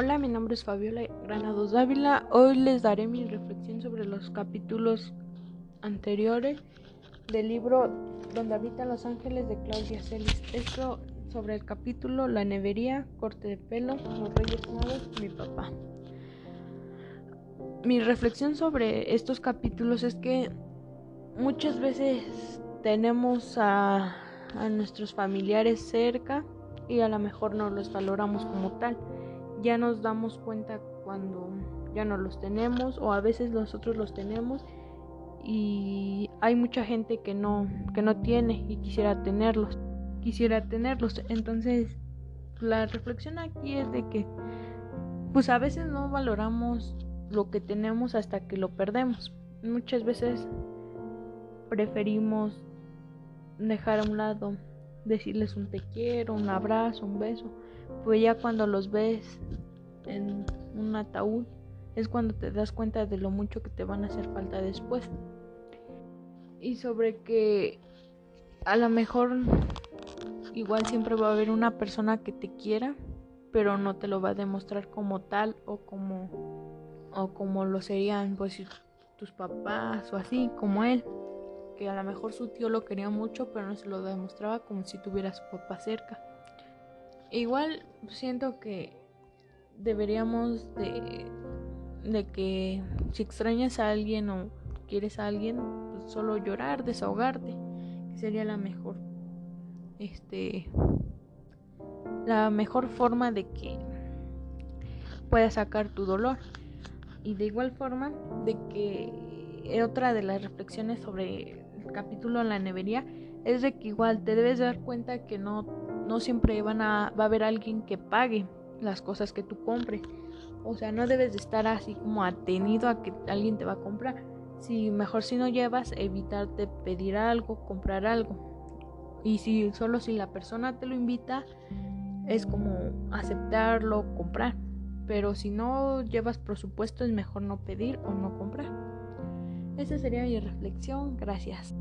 Hola, mi nombre es Fabiola Granados Dávila. Hoy les daré mi reflexión sobre los capítulos anteriores del libro Donde habitan los ángeles de Claudia Celis. Esto sobre el capítulo La nevería, corte de pelo, los reyes magos, mi papá. Mi reflexión sobre estos capítulos es que muchas veces tenemos a, a nuestros familiares cerca y a lo mejor no los valoramos como tal. Ya nos damos cuenta cuando ya no los tenemos o a veces nosotros los tenemos y hay mucha gente que no que no tiene y quisiera tenerlos. Quisiera tenerlos. Entonces, la reflexión aquí es de que pues a veces no valoramos lo que tenemos hasta que lo perdemos. Muchas veces preferimos dejar a un lado decirles un te quiero, un abrazo, un beso. Pues ya cuando los ves en un ataúd es cuando te das cuenta de lo mucho que te van a hacer falta después. Y sobre que a lo mejor igual siempre va a haber una persona que te quiera, pero no te lo va a demostrar como tal o como o como lo serían pues tus papás o así como él que a lo mejor su tío lo quería mucho, pero no se lo demostraba como si tuviera a su papá cerca. Igual siento que deberíamos de, de que si extrañas a alguien o quieres a alguien, pues solo llorar, desahogarte, que sería la mejor, este, la mejor forma de que puedas sacar tu dolor. Y de igual forma de que otra de las reflexiones sobre capítulo en la nevería es de que igual te debes dar cuenta que no, no siempre van a, va a haber alguien que pague las cosas que tú compres. O sea, no debes de estar así como atenido a que alguien te va a comprar. Si mejor si no llevas, evitarte pedir algo, comprar algo. Y si solo si la persona te lo invita, es como aceptarlo, comprar. Pero si no llevas presupuesto, es mejor no pedir o no comprar. Esa sería mi reflexión. Gracias.